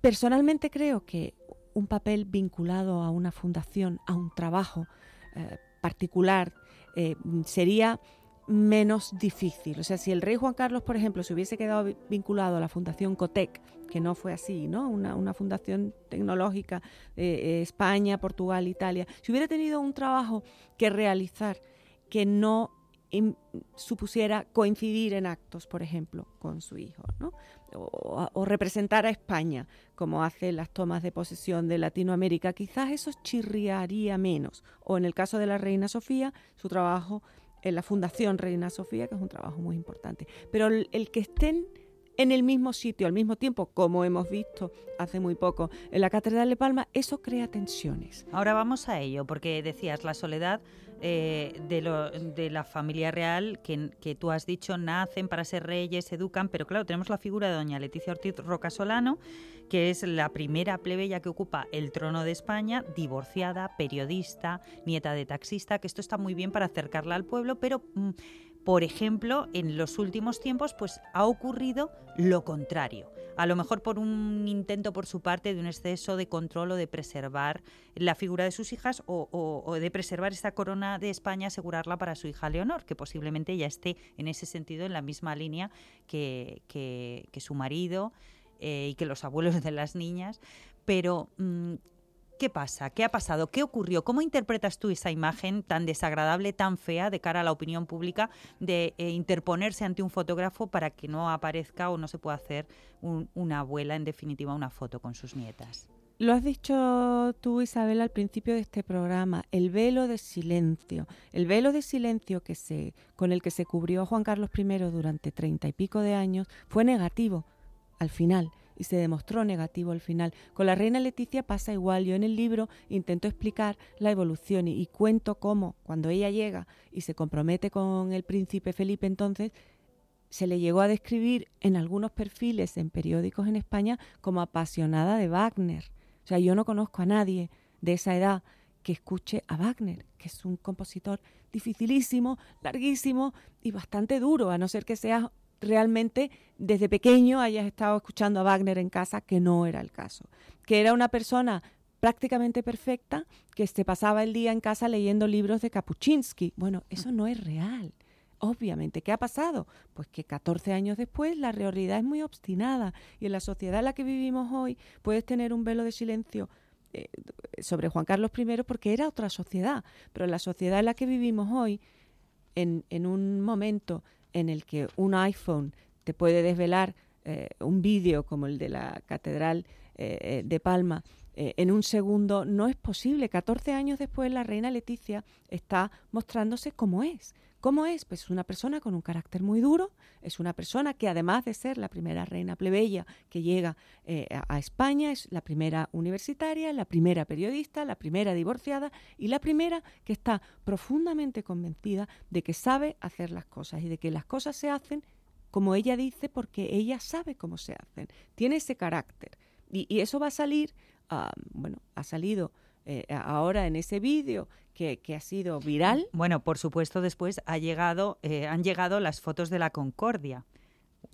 Personalmente creo que un papel vinculado a una fundación, a un trabajo eh, particular, eh, sería menos difícil. O sea, si el rey Juan Carlos, por ejemplo, se hubiese quedado vinculado a la Fundación Cotec, que no fue así, ¿no? Una, fundación tecnológica, eh, España, Portugal, Italia, si hubiera tenido un trabajo que realizar que no supusiera coincidir en actos, por ejemplo, con su hijo, ¿no? o, representar a España, como hace las tomas de posesión de Latinoamérica, quizás eso chirriaría menos. O en el caso de la Reina Sofía, su trabajo en la Fundación Reina Sofía, que es un trabajo muy importante. Pero el que estén en el mismo sitio al mismo tiempo, como hemos visto hace muy poco en la Catedral de Palma, eso crea tensiones. Ahora vamos a ello, porque decías la soledad eh, de, la familia real que, que, tú has dicho nacen para ser reyes, educan, pero claro, tenemos la figura de doña Leticia Ortiz Rocasolano, que es la primera plebeya que ocupa el trono de España, divorciada, periodista, nieta de taxista, que esto está muy bien para acercarla al pueblo, pero... Mm, por ejemplo, en los últimos tiempos pues ha ocurrido lo contrario. A lo mejor por un intento por su parte de un exceso de control o de preservar la figura de sus hijas o, de preservar esta corona de España, asegurarla para su hija Leonor, que posiblemente ya esté en ese sentido en la misma línea que, su marido eh, y que los abuelos de las niñas. Pero mm, ¿Qué pasa? ¿Qué ha pasado? ¿Qué ocurrió? ¿Cómo interpretas tú esa imagen tan desagradable, tan fea de cara a la opinión pública de eh, interponerse ante un fotógrafo para que no aparezca o no se pueda hacer una abuela, en definitiva, una foto con sus nietas? Lo has dicho tú, Isabel, al principio de este programa, el velo de silencio. El velo de silencio que se, con el que se cubrió Juan Carlos I durante treinta y pico de años fue negativo al final y se demostró negativo al final. Con la reina Leticia pasa igual. Yo en el libro intento explicar la evolución y, cuento cómo cuando ella llega y se compromete con el príncipe Felipe entonces, se le llegó a describir en algunos perfiles en periódicos en España como apasionada de Wagner. O sea, yo no conozco a nadie de esa edad que escuche a Wagner, que es un compositor dificilísimo, larguísimo y bastante duro, a no ser que sea realmente desde pequeño hayas estado escuchando a Wagner en casa, que no era el caso. Que era una persona prácticamente perfecta que se pasaba el día en casa leyendo libros de Kapuczynski. Bueno, eso no es real. Obviamente, ¿qué ha pasado? Pues que 14 años después la realidad es muy obstinada y en la sociedad en la que vivimos hoy puedes tener un velo de silencio eh, sobre Juan Carlos I porque era otra sociedad, pero en la sociedad en la que vivimos hoy, en, en un momento en el que un iPhone te puede desvelar eh, un vídeo como el de la Catedral eh, eh, de Palma en un segundo, no es posible. 14 años después la reina Leticia está mostrándose como es. ¿Cómo es? Pues una persona con un carácter muy duro, es una persona que además de ser la primera reina plebeya que llega a, España, es la primera universitaria, la primera periodista, la primera divorciada y la primera que está profundamente convencida de que sabe hacer las cosas y de que las cosas se hacen como ella dice porque ella sabe cómo se hacen, tiene ese carácter. Y, eso va a salir, ah, bueno, ha salido eh, ahora en ese vídeo que, ha sido viral. Bueno, por supuesto, después ha llegado, eh, han llegado las fotos de la Concordia.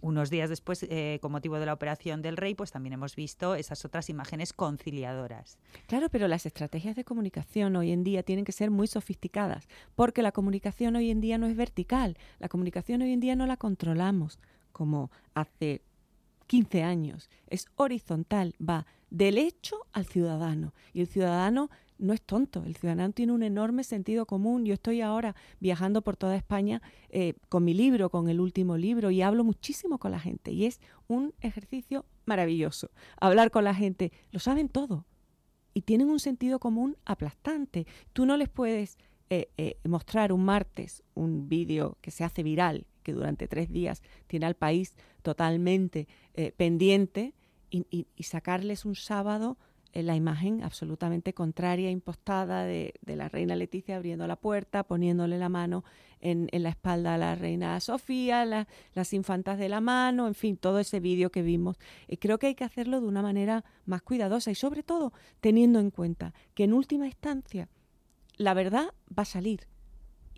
Unos días después, eh, con motivo de la operación del rey, pues también hemos visto esas otras imágenes conciliadoras. Claro, pero las estrategias de comunicación hoy en día tienen que ser muy sofisticadas, porque la comunicación hoy en día no es vertical, la comunicación hoy en día no la controlamos como hace 15 años, es horizontal, va del hecho al ciudadano, y el ciudadano no es tonto, el ciudadano tiene un enorme sentido común. Yo estoy ahora viajando por toda España eh, con mi libro, con el último libro, y hablo muchísimo con la gente. Y es un ejercicio maravilloso. Hablar con la gente, lo saben todo. Y tienen un sentido común aplastante. Tú no les puedes eh, eh, mostrar un martes un vídeo que se hace viral, que durante tres días tiene al país totalmente pendiente, y sacarles un sábado la imagen absolutamente contraria, impostada de, la reina Leticia abriendo la puerta, poniéndole la mano en, la espalda a la reina Sofía, las infantas de la mano, en fin, todo ese vídeo que vimos. Y creo que hay que hacerlo de una manera más cuidadosa y sobre todo teniendo en cuenta que en última instancia la verdad va a salir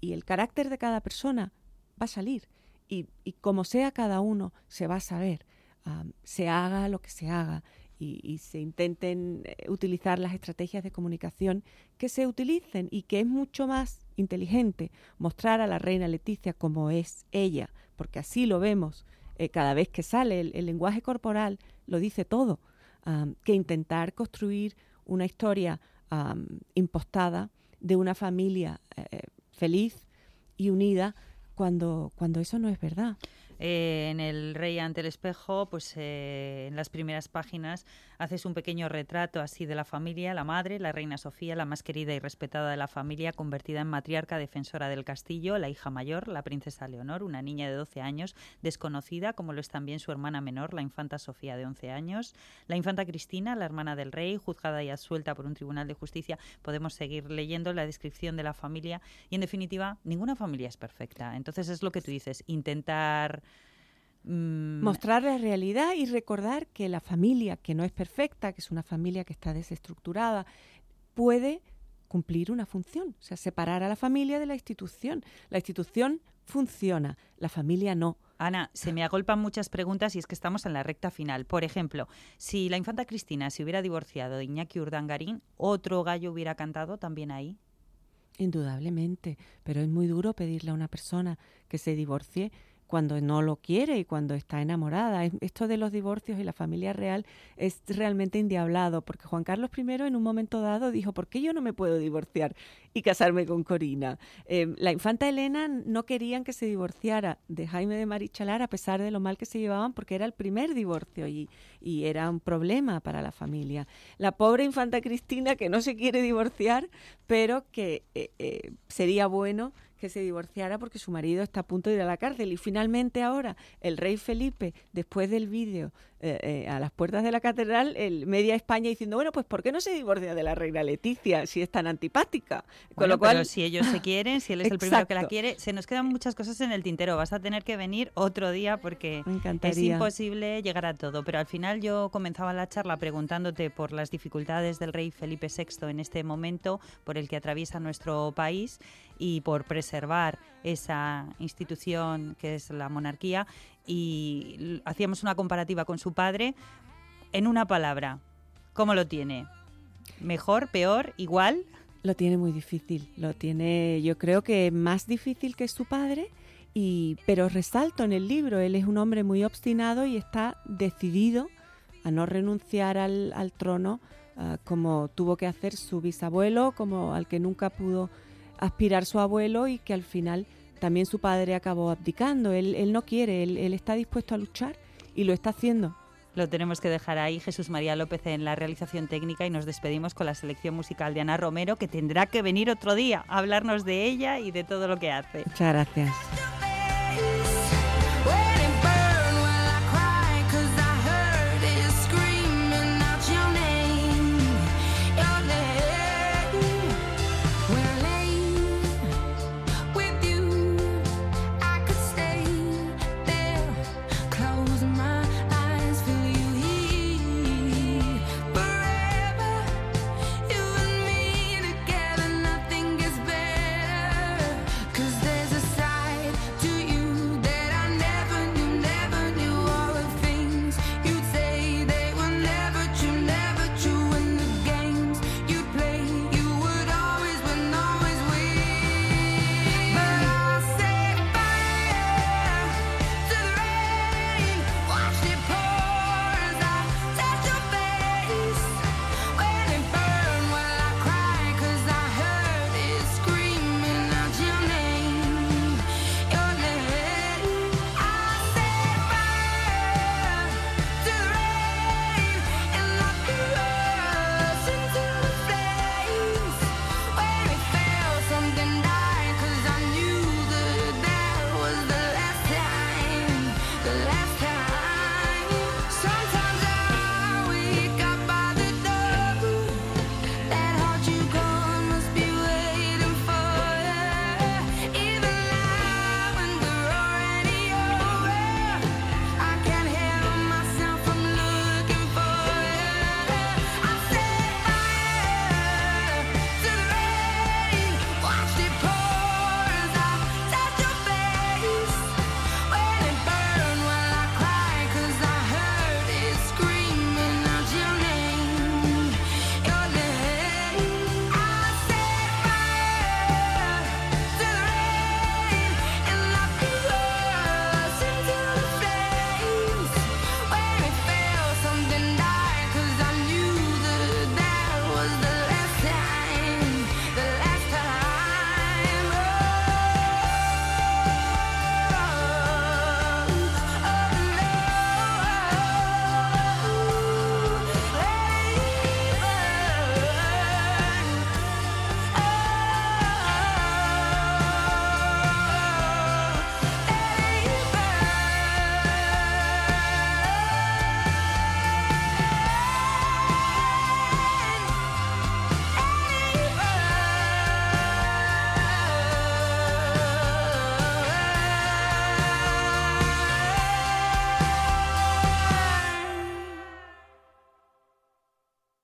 y el carácter de cada persona va a salir y, como sea cada uno se va a saber, ah, se haga lo que se haga y, y se intenten eh, utilizar las estrategias de comunicación que se utilicen y que es mucho más inteligente mostrar a la reina Leticia como es ella, porque así lo vemos eh, cada vez que sale, el, lenguaje corporal lo dice todo, am, que intentar construir una historia am, impostada de una familia eh, feliz y unida cuando, cuando eso no es verdad. Eh, en El Rey ante el espejo, pues eh, en las primeras páginas haces un pequeño retrato así de la familia, la madre, la reina Sofía, la más querida y respetada de la familia, convertida en matriarca defensora del castillo, la hija mayor, la princesa Leonor, una niña de 12 años, desconocida, como lo es también su hermana menor, la infanta Sofía de 11 años, la infanta Cristina, la hermana del rey, juzgada y absuelta por un tribunal de justicia. Podemos seguir leyendo la descripción de la familia y, en definitiva, ninguna familia es perfecta. Entonces es lo que tú dices, intentar mm, Mostrar la realidad y recordar que la familia, que no es perfecta, que es una familia que está desestructurada, puede cumplir una función, o sea, separar a la familia de la institución. La institución funciona, la familia no. Ana, se me agolpan muchas preguntas y es que estamos en la recta final. Por ejemplo, si la infanta Cristina se hubiera divorciado de Iñaki Urdangarín, ¿otro gallo hubiera cantado también ahí? Indudablemente, pero es muy duro pedirle a una persona que se divorcie cuando no lo quiere y cuando está enamorada. Es- Esto de los divorcios y la familia real es realmente endiablado, porque Juan Carlos I en un momento dado dijo, ¿por qué yo no me puedo divorciar y casarme con Corina? Eh, la infanta Elena no querían que se divorciara de Jaime de Marichalar a pesar de lo mal que se llevaban, porque era el primer divorcio y, y era un problema para la familia. La pobre infanta Cristina que no se quiere divorciar, pero que eh, eh, sería bueno que se divorciara porque su marido está a punto de ir a la cárcel. Y finalmente ahora el rey Felipe, después del vídeo eh, eh, a las puertas de la catedral, el media España diciendo, bueno, pues ¿por qué no se divorcia de la reina Leticia si es tan antipática? Con Bueno, lo cual, pero si ellos se quieren, si él es el primero que la quiere, se nos quedan muchas cosas en el tintero. Vas a tener que venir otro día porque es imposible llegar a todo. Pero al final yo comenzaba la charla preguntándote por las dificultades del rey Felipe VI en este momento por el que atraviesa nuestro país y por preservar esa institución que es la monarquía. Y hacíamos una comparativa con su padre. En una palabra, ¿cómo lo tiene? ¿Mejor, peor, igual? Lo tiene muy difícil, lo tiene yo creo que más difícil que su padre, y, pero resalto en el libro, él es un hombre muy obstinado y está decidido a no renunciar al, al trono ah, como tuvo que hacer su bisabuelo, como al que nunca pudo aspirar su abuelo y que al final también su padre acabó abdicando. Él, él no quiere, él, él está dispuesto a luchar y lo está haciendo. Lo tenemos que dejar ahí, Jesús María López en la realización técnica y nos despedimos con la selección musical de Ana Romero, que tendrá que venir otro día a hablarnos de ella y de todo lo que hace. Muchas gracias.